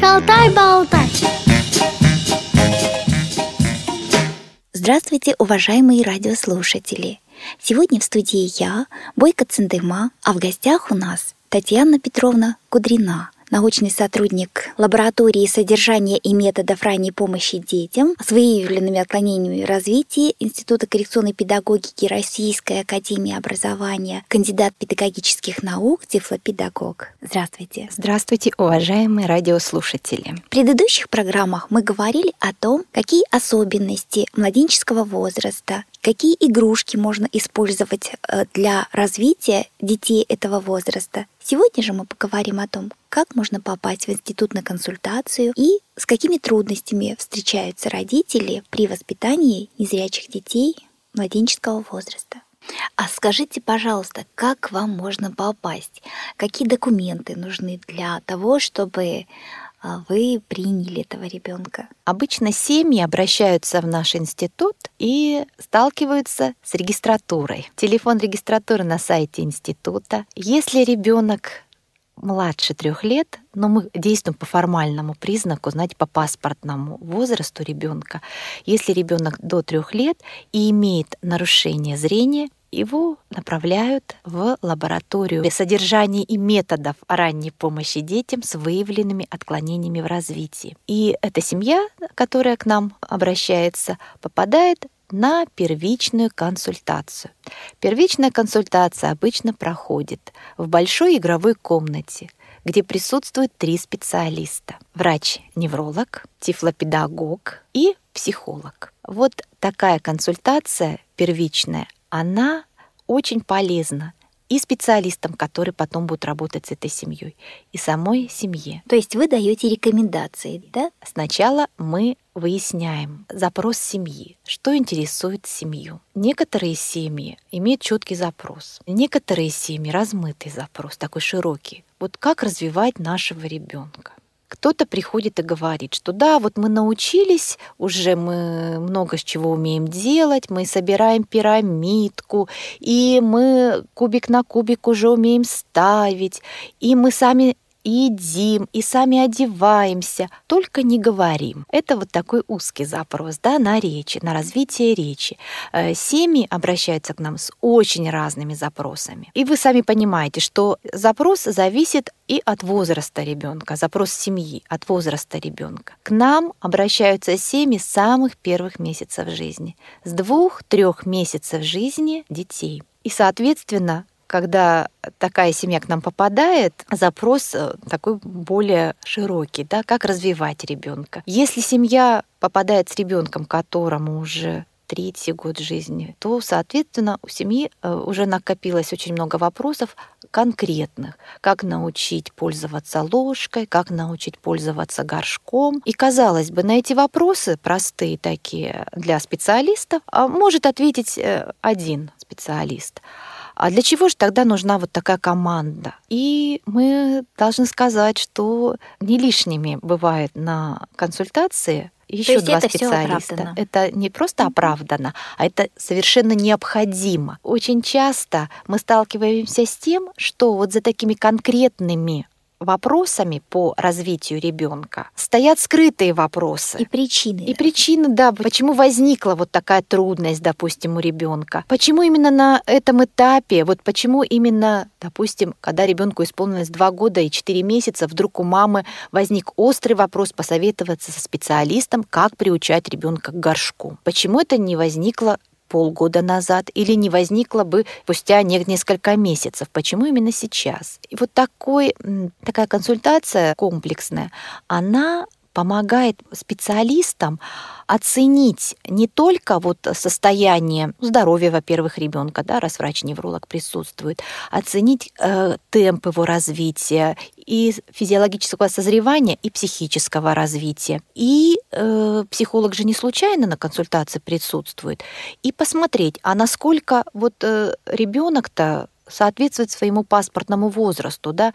Шалтай-болтай Здравствуйте, уважаемые радиослушатели! Сегодня в студии я, Бойко Цендыма, а в гостях у нас Татьяна Петровна Кудрина – научный сотрудник лаборатории содержания и методов ранней помощи детям с выявленными отклонениями развития Института коррекционной педагогики Российской академии образования, кандидат педагогических наук, тифлопедагог. Здравствуйте. Здравствуйте, уважаемые радиослушатели. В предыдущих программах мы говорили о том, какие особенности младенческого возраста какие игрушки можно использовать э, для развития детей этого возраста. Сегодня же мы поговорим о том, как можно попасть в институт на консультацию и с какими трудностями встречаются родители при воспитании незрячих детей младенческого возраста. А скажите, пожалуйста, как вам можно попасть? Какие документы нужны для того, чтобы вы приняли этого ребенка? Обычно семьи обращаются в наш институт и сталкиваются с регистратурой. Телефон регистратуры на сайте института. Если ребенок младше трех лет, но мы действуем по формальному признаку, знаете, по паспортному возрасту ребенка. Если ребенок до трех лет и имеет нарушение зрения, его направляют в лабораторию содержания и методов ранней помощи детям с выявленными отклонениями в развитии. И эта семья, которая к нам обращается, попадает на первичную консультацию. Первичная консультация обычно проходит в большой игровой комнате, где присутствуют три специалиста. Врач-невролог, тифлопедагог и психолог. Вот такая консультация первичная, она очень полезна и специалистам, которые потом будут работать с этой семьей, и самой семье. То есть вы даете рекомендации, да? Сначала мы выясняем запрос семьи, что интересует семью. Некоторые семьи имеют четкий запрос, некоторые семьи размытый запрос, такой широкий. Вот как развивать нашего ребенка? Кто-то приходит и говорит, что да, вот мы научились, уже мы много с чего умеем делать, мы собираем пирамидку, и мы кубик на кубик уже умеем ставить, и мы сами едим и сами одеваемся, только не говорим. Это вот такой узкий запрос да, на речи, на развитие речи. Э, семьи обращаются к нам с очень разными запросами. И вы сами понимаете, что запрос зависит и от возраста ребенка, запрос семьи от возраста ребенка. К нам обращаются семьи с самых первых месяцев жизни, с двух-трех месяцев жизни детей. И, соответственно, когда такая семья к нам попадает, запрос э, такой более широкий, да, как развивать ребенка. Если семья попадает с ребенком, которому уже третий год жизни, то, соответственно, у семьи э, уже накопилось очень много вопросов конкретных. Как научить пользоваться ложкой, как научить пользоваться горшком. И, казалось бы, на эти вопросы, простые такие для специалистов, а, может ответить э, один специалист. А для чего же тогда нужна вот такая команда? И мы должны сказать, что не лишними бывает на консультации еще два это специалиста. Это не просто оправдано, а это совершенно необходимо. Очень часто мы сталкиваемся с тем, что вот за такими конкретными вопросами по развитию ребенка стоят скрытые вопросы. И причины. И причины, да, почему возникла вот такая трудность, допустим, у ребенка. Почему именно на этом этапе, вот почему именно, допустим, когда ребенку исполнилось 2 года и 4 месяца, вдруг у мамы возник острый вопрос посоветоваться со специалистом, как приучать ребенка к горшку. Почему это не возникло полгода назад или не возникло бы спустя несколько месяцев. Почему именно сейчас? И вот такой, такая консультация комплексная, она помогает специалистам оценить не только вот состояние здоровья, во-первых, ребенка, да, раз врач-невролог присутствует, оценить э, темп его развития и физиологического созревания, и психического развития. И э, психолог же не случайно на консультации присутствует. И посмотреть, а насколько вот э, ребенок-то соответствует своему паспортному возрасту, да,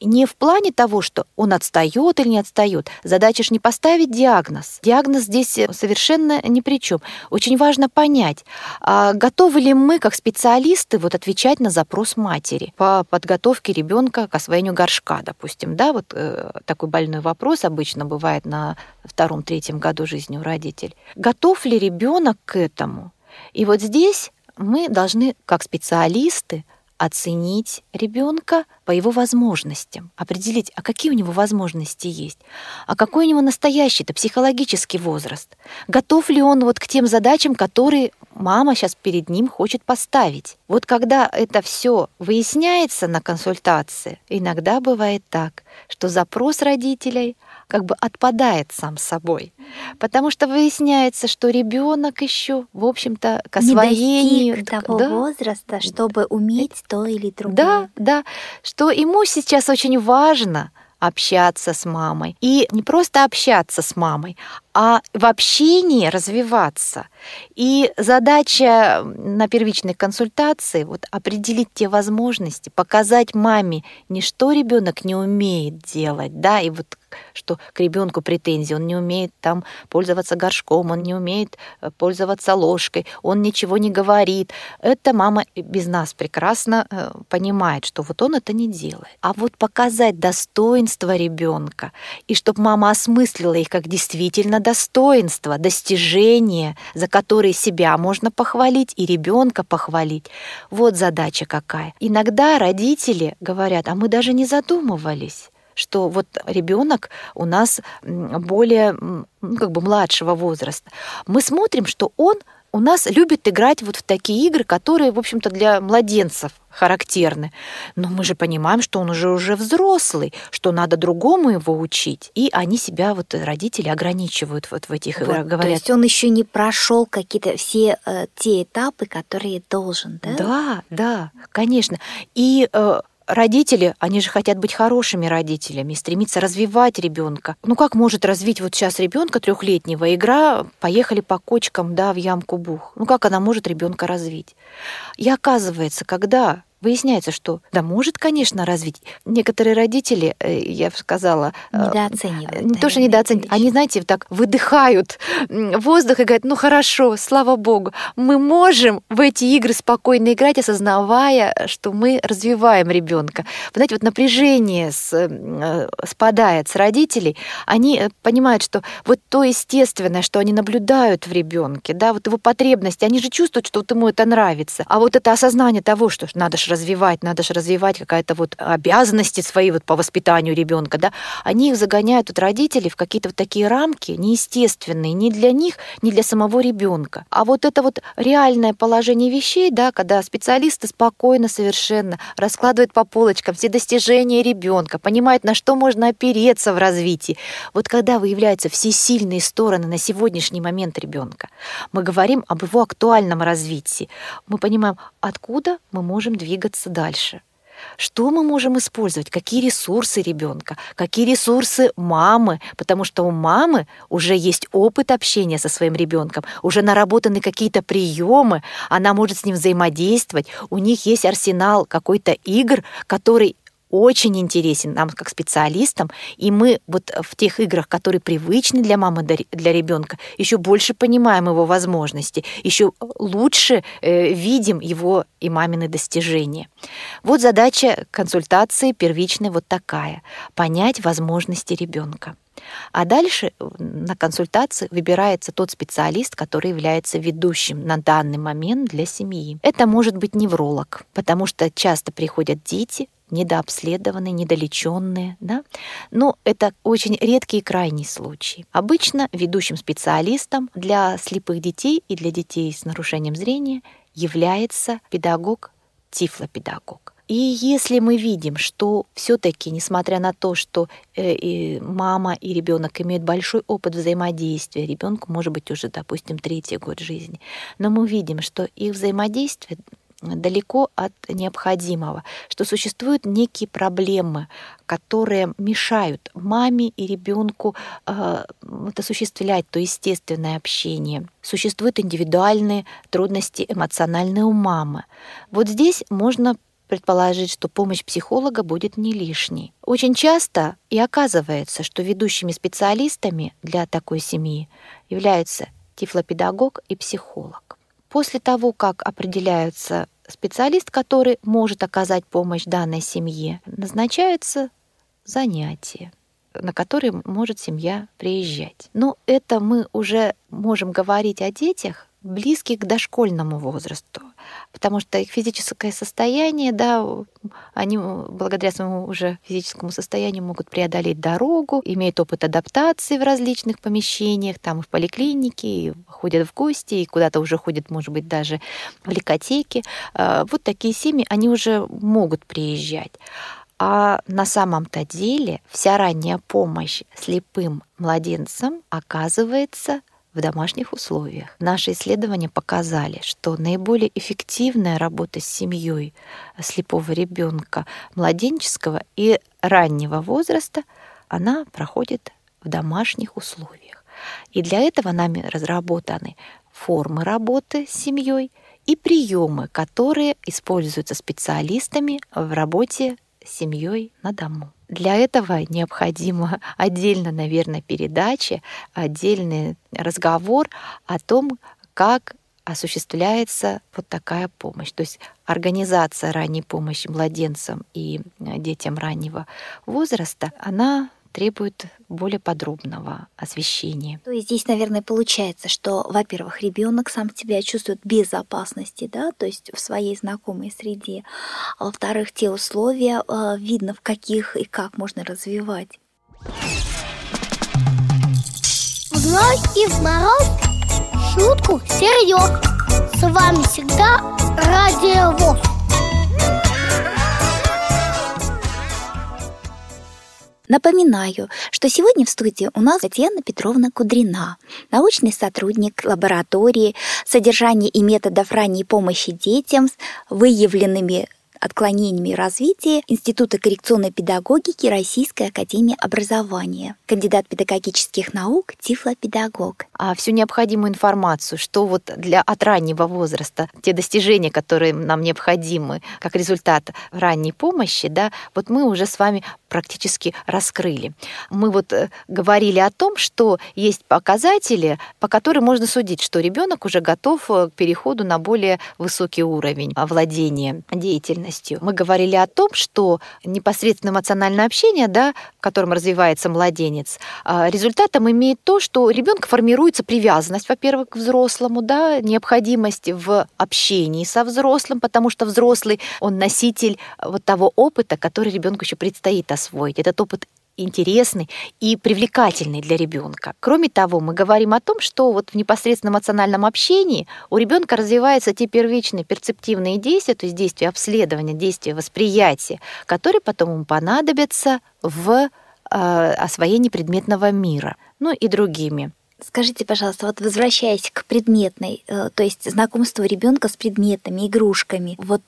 не в плане того, что он отстает или не отстает. Задача же не поставить диагноз. Диагноз здесь совершенно ни при чем. Очень важно понять, а готовы ли мы, как специалисты, вот отвечать на запрос матери по подготовке ребенка к освоению горшка, допустим, да, вот э, такой больной вопрос обычно бывает на втором-третьем году жизни у родителей. Готов ли ребенок к этому? И вот здесь мы должны, как специалисты, оценить ребенка по его возможностям, определить, а какие у него возможности есть, а какой у него настоящий, это психологический возраст, готов ли он вот к тем задачам, которые мама сейчас перед ним хочет поставить. Вот когда это все выясняется на консультации, иногда бывает так, что запрос родителей – как бы отпадает сам собой. Потому что выясняется, что ребенок еще, в общем-то, к освоению... Не того да, возраста, чтобы уметь то или другое. Да, да, что ему сейчас очень важно общаться с мамой. И не просто общаться с мамой, а в общении развиваться. И задача на первичной консультации вот определить те возможности, показать маме не что ребенок не умеет делать, да, и вот что к ребенку претензии, он не умеет там пользоваться горшком, он не умеет э, пользоваться ложкой, он ничего не говорит. Это мама без нас прекрасно э, понимает, что вот он это не делает. А вот показать достоинство ребенка, и чтобы мама осмыслила их как действительно достоинство, достижение, за которые себя можно похвалить и ребенка похвалить. Вот задача какая. Иногда родители говорят, а мы даже не задумывались что вот ребенок у нас более ну, как бы младшего возраста. Мы смотрим, что он у нас любит играть вот в такие игры, которые, в общем-то, для младенцев характерны. Но мы же понимаем, что он уже уже взрослый, что надо другому его учить. И они себя, вот родители, ограничивают вот в этих вот, играх. Говорят, то есть он еще не прошел какие-то все э, те этапы, которые должен, да? Да, да, конечно. И э, родители, они же хотят быть хорошими родителями, стремиться развивать ребенка. Ну как может развить вот сейчас ребенка трехлетнего игра «Поехали по кочкам, да, в ямку бух». Ну как она может ребенка развить? И оказывается, когда Выясняется, что да, может, конечно, развить. Некоторые родители, э, я бы сказала... Э, недооценивают. Не то, что недооценивают. Они, знаете, так выдыхают воздух и говорят, ну хорошо, слава богу, мы можем в эти игры спокойно играть, осознавая, что мы развиваем ребенка. Вы знаете, вот напряжение с, э, спадает с родителей, они понимают, что вот то естественное, что они наблюдают в ребенке, да, вот его потребности, они же чувствуют, что вот ему это нравится. А вот это осознание того, что надо же развивать, надо же развивать какая-то вот обязанности свои вот по воспитанию ребенка, да, они их загоняют вот родители в какие-то вот такие рамки неестественные ни для них, ни для самого ребенка. А вот это вот реальное положение вещей, да, когда специалисты спокойно совершенно раскладывают по полочкам все достижения ребенка, понимают, на что можно опереться в развитии. Вот когда выявляются все сильные стороны на сегодняшний момент ребенка, мы говорим об его актуальном развитии, мы понимаем, откуда мы можем двигаться двигаться дальше. Что мы можем использовать? Какие ресурсы ребенка? Какие ресурсы мамы? Потому что у мамы уже есть опыт общения со своим ребенком, уже наработаны какие-то приемы, она может с ним взаимодействовать, у них есть арсенал какой-то игр, который очень интересен нам как специалистам, и мы вот в тех играх, которые привычны для мамы, для ребенка, еще больше понимаем его возможности, еще лучше э, видим его и мамины достижения. Вот задача консультации первичной вот такая — понять возможности ребенка. А дальше на консультации выбирается тот специалист, который является ведущим на данный момент для семьи. Это может быть невролог, потому что часто приходят дети, недообследованные, недолеченные. Да? Но это очень редкий и крайний случай. Обычно ведущим специалистом для слепых детей и для детей с нарушением зрения является педагог, тифлопедагог. И если мы видим, что все-таки, несмотря на то, что э, и мама и ребенок имеют большой опыт взаимодействия, ребенку может быть уже, допустим, третий год жизни, но мы видим, что их взаимодействие далеко от необходимого, что существуют некие проблемы, которые мешают маме и ребенку э, осуществлять то естественное общение. Существуют индивидуальные трудности эмоциональные у мамы. Вот здесь можно предположить, что помощь психолога будет не лишней. Очень часто и оказывается, что ведущими специалистами для такой семьи являются тифлопедагог и психолог. После того, как определяются специалист, который может оказать помощь данной семье, назначаются занятия на которые может семья приезжать. Но это мы уже можем говорить о детях, близких к дошкольному возрасту, потому что их физическое состояние, да, они благодаря своему уже физическому состоянию могут преодолеть дорогу, имеют опыт адаптации в различных помещениях, там и в поликлинике, и ходят в гости, и куда-то уже ходят, может быть, даже в ликотеки. А, вот такие семьи, они уже могут приезжать. А на самом-то деле вся ранняя помощь слепым младенцам оказывается в домашних условиях. Наши исследования показали, что наиболее эффективная работа с семьей слепого ребенка младенческого и раннего возраста, она проходит в домашних условиях. И для этого нами разработаны формы работы с семьей и приемы, которые используются специалистами в работе с семьей на дому. Для этого необходимо отдельно, наверное, передача, отдельный разговор о том, как осуществляется вот такая помощь. То есть организация ранней помощи младенцам и детям раннего возраста, она требует более подробного освещения. То есть здесь, наверное, получается, что, во-первых, ребенок сам себя чувствует в безопасности, да, то есть в своей знакомой среде, а во-вторых, те условия э, видно, в каких и как можно развивать. В ночь и в мороз шутку серьез. С вами всегда Радио ВОЗ. Напоминаю, что сегодня в студии у нас Татьяна Петровна Кудрина, научный сотрудник лаборатории содержания и методов ранней помощи детям с выявленными отклонениями развития Института коррекционной педагогики Российской академии образования, кандидат педагогических наук, тифлопедагог. А всю необходимую информацию, что вот для от раннего возраста, те достижения, которые нам необходимы как результат ранней помощи, да, вот мы уже с вами практически раскрыли. Мы вот э, говорили о том, что есть показатели, по которым можно судить, что ребенок уже готов э, к переходу на более высокий уровень владения деятельностью. Мы говорили о том, что непосредственно эмоциональное общение, да, в котором развивается младенец, а, результатом имеет то, что у ребенка формируется привязанность, во-первых, к взрослому, да, необходимость в общении со взрослым, потому что взрослый, он носитель вот того опыта, который ребенку еще предстоит освоить. Этот опыт интересный и привлекательный для ребенка. Кроме того, мы говорим о том, что вот в непосредственном эмоциональном общении у ребенка развиваются те первичные перцептивные действия, то есть действия обследования, действия восприятия, которые потом ему понадобятся в э, освоении предметного мира, ну и другими. Скажите, пожалуйста, вот возвращаясь к предметной, э, то есть знакомству ребенка с предметами, игрушками, вот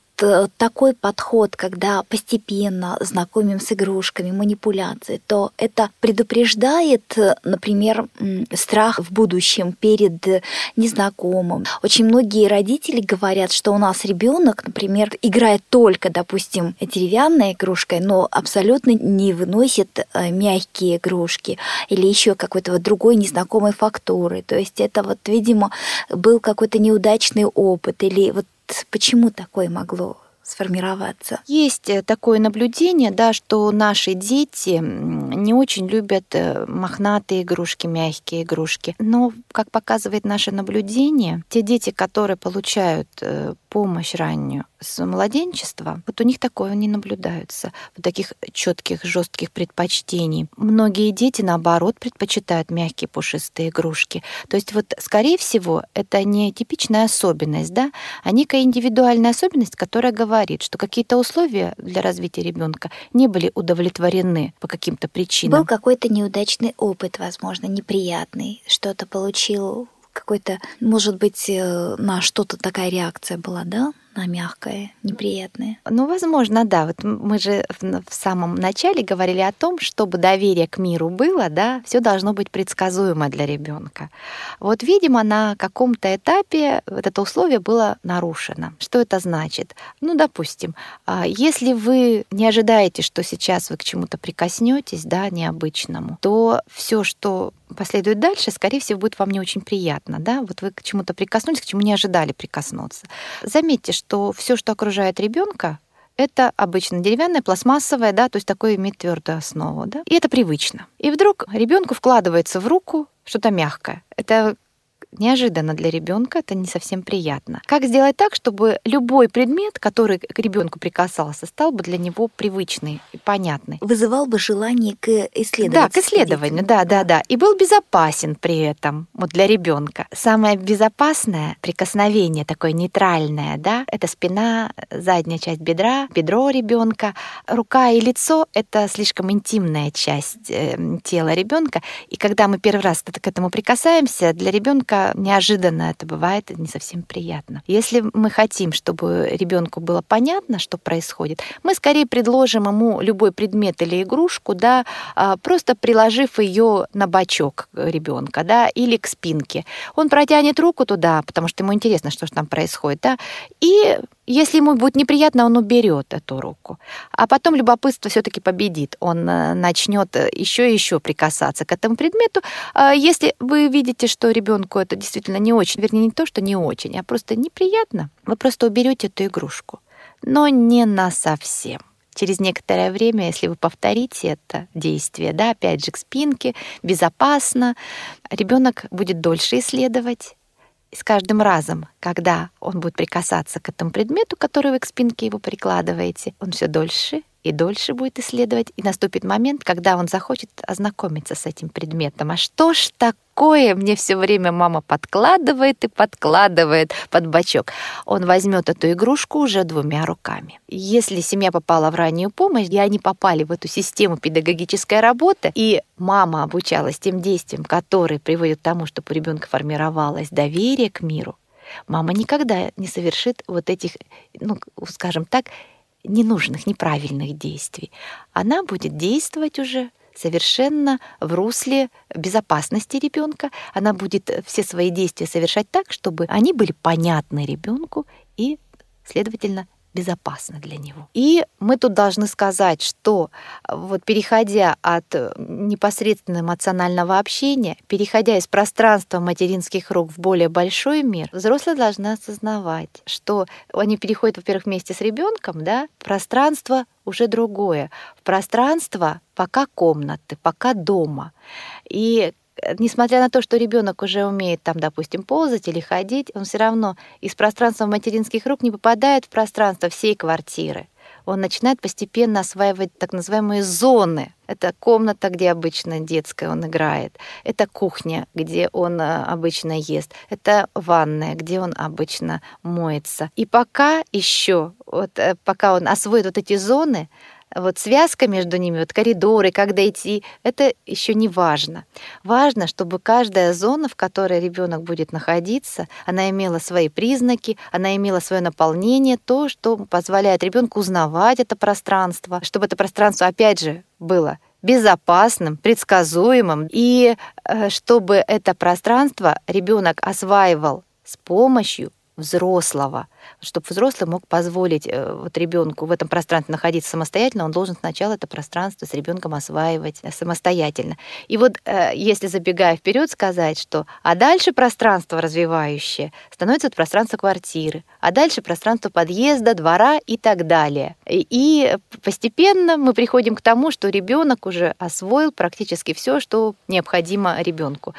такой подход, когда постепенно знакомим с игрушками, манипуляции, то это предупреждает, например, страх в будущем перед незнакомым. Очень многие родители говорят, что у нас ребенок, например, играет только, допустим, деревянной игрушкой, но абсолютно не выносит э, мягкие игрушки или еще какой-то вот другой незнакомой фактуры. То есть это вот, видимо, был какой-то неудачный опыт или вот почему такое могло сформироваться? Есть э, такое наблюдение, да, что наши дети не очень любят э, мохнатые игрушки, мягкие игрушки. Но, как показывает наше наблюдение, те дети, которые получают э, помощь раннюю с младенчества, вот у них такое не наблюдается, вот таких четких, жестких предпочтений. Многие дети, наоборот, предпочитают мягкие пушистые игрушки. То есть вот, скорее всего, это не типичная особенность, да, а некая индивидуальная особенность, которая говорит, что какие-то условия для развития ребенка не были удовлетворены по каким-то причинам. Был какой-то неудачный опыт, возможно, неприятный, что-то получил какой-то, может быть, э, на что-то такая реакция была, да? на мягкое, неприятное. Ну, возможно, да. Вот мы же в самом начале говорили о том, чтобы доверие к миру было, да, все должно быть предсказуемо для ребенка. Вот, видимо, на каком-то этапе вот это условие было нарушено. Что это значит? Ну, допустим, а, если вы не ожидаете, что сейчас вы к чему-то прикоснетесь, да, необычному, то все, что последует дальше, скорее всего, будет вам не очень приятно, да, вот вы к чему-то прикоснулись, к чему не ожидали прикоснуться. Заметьте, что все, что окружает ребенка, это обычно деревянная, пластмассовая, да, то есть такое имеет твердую основу, да, и это привычно. И вдруг ребенку вкладывается в руку что-то мягкое. Это неожиданно для ребенка, это не совсем приятно. Как сделать так, чтобы любой предмет, который к ребенку прикасался, стал бы для него привычный и понятный? Вызывал бы желание к исследованию. Да, к исследованию, да, да, да. И был безопасен при этом вот для ребенка. Самое безопасное прикосновение, такое нейтральное, да, это спина, задняя часть бедра, бедро ребенка, рука и лицо — это слишком интимная часть э, тела ребенка. И когда мы первый раз к этому прикасаемся, для ребенка неожиданно это бывает, не совсем приятно. Если мы хотим, чтобы ребенку было понятно, что происходит, мы скорее предложим ему любой предмет или игрушку, да, а, просто приложив ее на бочок ребенка, да, или к спинке. Он протянет руку туда, потому что ему интересно, что же там происходит, да, и если ему будет неприятно, он уберет эту руку. А потом любопытство все-таки победит. Он э, начнет еще и еще прикасаться к этому предмету. А если вы видите, что ребенку это действительно не очень, вернее, не то, что не очень, а просто неприятно, вы просто уберете эту игрушку. Но не на совсем через некоторое время, если вы повторите это действие, да, опять же к спинке, безопасно, ребенок будет дольше исследовать, и с каждым разом, когда он будет прикасаться к этому предмету, который вы к спинке его прикладываете, он все дольше и дольше будет исследовать, и наступит момент, когда он захочет ознакомиться с этим предметом. А что ж такое мне все время мама подкладывает и подкладывает под бачок? Он возьмет эту игрушку уже двумя руками. Если семья попала в раннюю помощь, и они попали в эту систему педагогической работы, и мама обучалась тем действиям, которые приводят к тому, чтобы у ребенка формировалось доверие к миру, мама никогда не совершит вот этих, ну, скажем так, ненужных, неправильных действий. Она будет действовать уже совершенно в русле безопасности ребенка. Она будет все свои действия совершать так, чтобы они были понятны ребенку и, следовательно, безопасно для него. И мы тут должны сказать, что вот переходя от э, непосредственного эмоционального общения, переходя из пространства материнских рук в более большой мир, взрослые должны осознавать, что они переходят, во-первых, вместе с ребенком, да, пространство уже другое. В пространство пока комнаты, пока дома. И несмотря на то, что ребенок уже умеет там, допустим, ползать или ходить, он все равно из пространства материнских рук не попадает в пространство всей квартиры. Он начинает постепенно осваивать так называемые зоны. Это комната, где обычно детская он играет. Это кухня, где он э, обычно ест. Это ванная, где он обычно моется. И пока еще, вот э, пока он освоит вот эти зоны, вот связка между ними, вот коридоры, как дойти, это еще не важно. Важно, чтобы каждая зона, в которой ребенок будет находиться, она имела свои признаки, она имела свое наполнение, то, что позволяет ребенку узнавать это пространство, чтобы это пространство, опять же, было безопасным, предсказуемым, и э, чтобы это пространство ребенок осваивал с помощью взрослого – чтобы взрослый мог позволить э, вот ребенку в этом пространстве находиться самостоятельно, он должен сначала это пространство с ребенком осваивать э, самостоятельно. И вот э, если забегая вперед сказать, что а дальше пространство развивающее становится пространство квартиры, а дальше пространство подъезда, двора и так далее. И постепенно мы приходим к тому, что ребенок уже освоил практически все, что необходимо ребенку.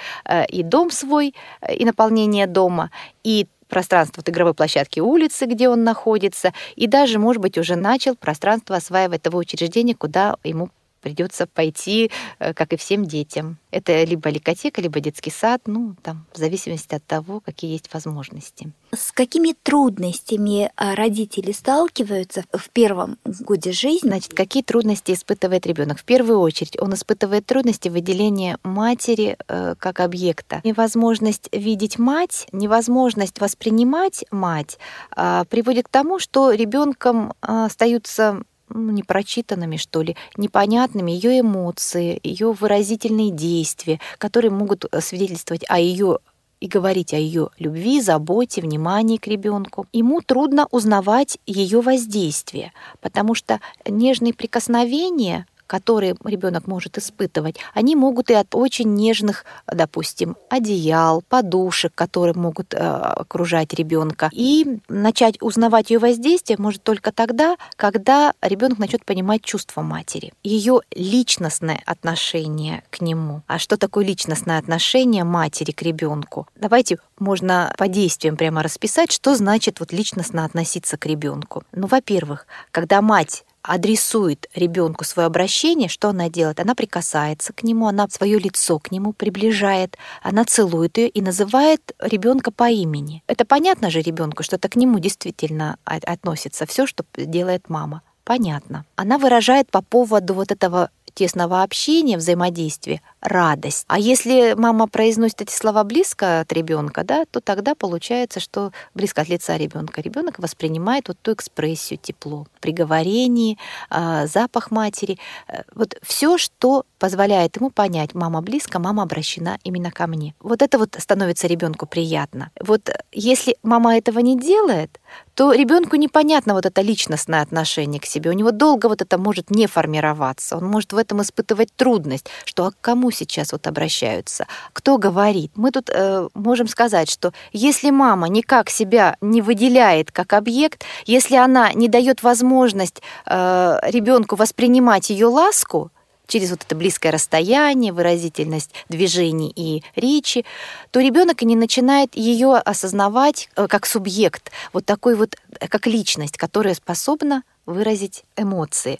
И дом свой, и наполнение дома, и пространство от игровой площадки улицы, где он находится, и даже, может быть, уже начал пространство осваивать того учреждения, куда ему придется пойти, э, как и всем детям. Это либо ликотека, либо детский сад, ну, там, в зависимости от того, какие есть возможности. С какими трудностями а, родители сталкиваются в первом годе жизни? Значит, какие трудности испытывает ребенок? В первую очередь он испытывает трудности выделения матери э, как объекта. Невозможность видеть мать, невозможность воспринимать мать э, приводит к тому, что ребенком э, остаются ну, непрочитанными, что ли, непонятными ее эмоции, ее выразительные действия, которые могут э, свидетельствовать о ее и говорить о ее любви, заботе, внимании к ребенку. Ему трудно узнавать ее воздействие, потому что нежные прикосновения которые ребенок может испытывать, они могут и от очень нежных, допустим, одеял, подушек, которые могут э, окружать ребенка. И начать узнавать ее воздействие может только тогда, когда ребенок начнет понимать чувства матери, ее личностное отношение к нему. А что такое личностное отношение матери к ребенку? Давайте можно по действиям прямо расписать, что значит вот личностно относиться к ребенку. Ну, во-первых, когда мать адресует ребенку свое обращение, что она делает? Она прикасается к нему, она свое лицо к нему приближает, она целует ее и называет ребенка по имени. Это понятно же ребенку, что это к нему действительно относится все, что делает мама. Понятно. Она выражает по поводу вот этого тесного общения, взаимодействия, радость. А если мама произносит эти слова близко от ребенка, да, то тогда получается, что близко от лица ребенка ребенок воспринимает вот ту экспрессию, тепло, при говорении, а, запах матери, э, вот все, что позволяет ему понять, мама близко, мама обращена именно ко мне. Вот это вот становится ребенку приятно. Вот если мама этого не делает, то ребенку непонятно вот это личностное отношение к себе. У него долго вот это может не формироваться. Он может в этом испытывать трудность, что а к кому сейчас вот обращаются, кто говорит. Мы тут э, можем сказать, что если мама никак себя не выделяет как объект, если она не дает возможность э, ребенку воспринимать ее ласку, через вот это близкое расстояние, выразительность движений и речи, то ребенок и не начинает ее осознавать э, как субъект, вот такой вот, э, как личность, которая способна выразить эмоции.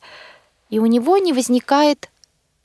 И у него не возникает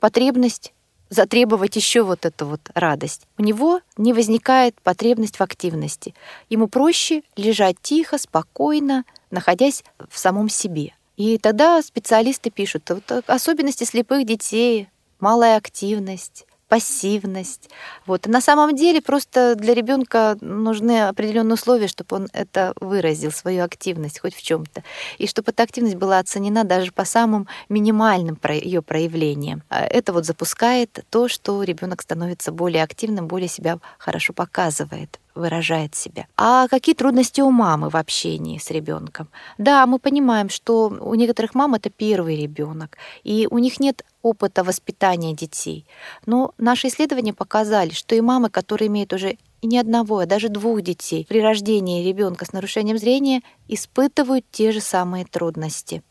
потребность затребовать еще вот эту вот радость. У него не возникает потребность в активности. Ему проще лежать тихо, спокойно, находясь в самом себе. И тогда специалисты пишут, вот особенности слепых детей, малая активность, пассивность. Вот. На самом деле просто для ребенка нужны определенные условия, чтобы он это выразил, свою активность хоть в чем-то. И чтобы эта активность была оценена даже по самым минимальным ее проявлениям. А это вот запускает то, что ребенок становится более активным, более себя хорошо показывает выражает себя. А какие трудности у мамы в общении с ребенком? Да, мы понимаем, что у некоторых мам это первый ребенок, и у них нет опыта воспитания детей. Но наши исследования показали, что и мамы, которые имеют уже и не одного, а даже двух детей при рождении ребенка с нарушением зрения испытывают те же самые трудности,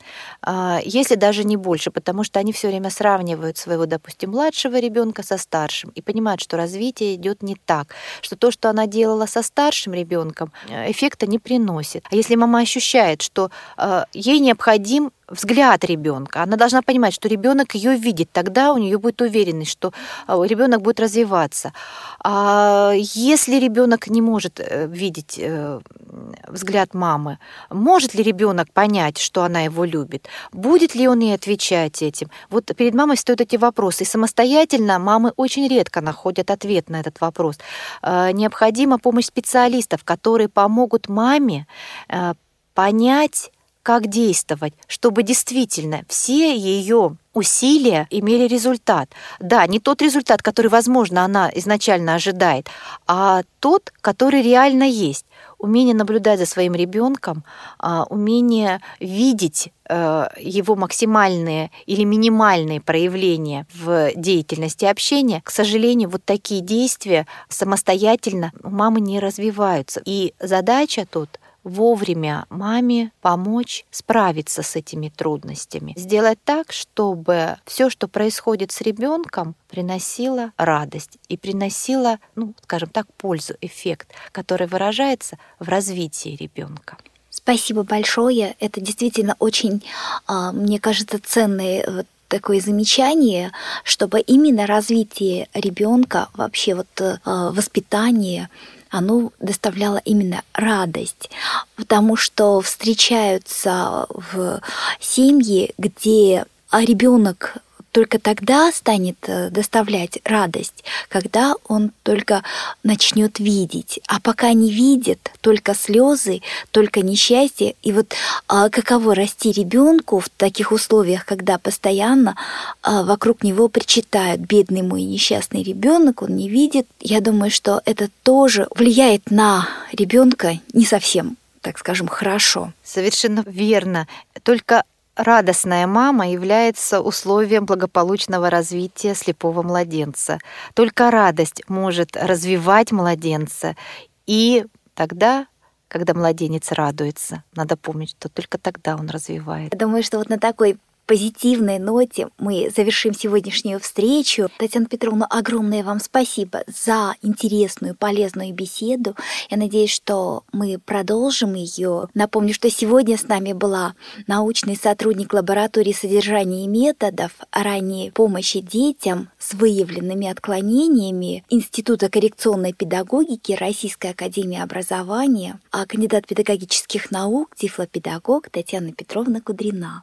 а, если даже не больше, потому что они все время сравнивают своего, допустим, младшего ребенка со старшим и понимают, что развитие идет не так, что то, что она делала со старшим ребенком, э, эффекта не приносит. А если мама ощущает, что э, ей необходим взгляд ребенка. Она должна понимать, что ребенок ее видит, тогда у нее будет уверенность, что э, ребенок будет развиваться. А если ребенок не может видеть взгляд мамы, может ли ребенок понять, что она его любит? Будет ли он ей отвечать этим? Вот перед мамой стоят эти вопросы. И самостоятельно мамы очень редко находят ответ на этот вопрос. Э, необходима помощь специалистов, которые помогут маме э, понять, как действовать, чтобы действительно все ее усилия имели результат. Да, не тот результат, который, возможно, она изначально ожидает, а тот, который реально есть умение наблюдать за своим ребенком, а, умение видеть э, его максимальные или минимальные проявления в деятельности общения, к сожалению, вот такие действия самостоятельно у мамы не развиваются. И задача тут вовремя маме помочь справиться с этими трудностями. Сделать так, чтобы все, что происходит с ребенком, приносило радость и приносило, ну, скажем так, пользу, эффект, который выражается в развитии ребенка. Спасибо большое. Это действительно очень, а, мне кажется, ценные такое замечание, чтобы именно развитие ребенка, вообще вот э, воспитание, оно доставляло именно радость, потому что встречаются в семье, где ребенок только тогда станет э, доставлять радость, когда он только начнет видеть. А пока не видит, только слезы, только несчастье. И вот а, каково расти ребенку в таких условиях, когда постоянно а, вокруг него причитают бедный мой несчастный ребенок, он не видит. Я думаю, что это тоже влияет на ребенка не совсем так скажем, хорошо. Совершенно верно. Только радостная мама является условием благополучного развития слепого младенца. Только радость может развивать младенца, и тогда когда младенец радуется. Надо помнить, что только тогда он развивает. Думаю, что вот на такой позитивной ноте мы завершим сегодняшнюю встречу. Татьяна Петровна, огромное вам спасибо за интересную, полезную беседу. Я надеюсь, что мы продолжим ее. Напомню, что сегодня с нами была научный сотрудник лаборатории содержания и методов ранней помощи детям с выявленными отклонениями Института коррекционной педагогики Российской академии образования, а кандидат педагогических наук, тифлопедагог Татьяна Петровна Кудрина.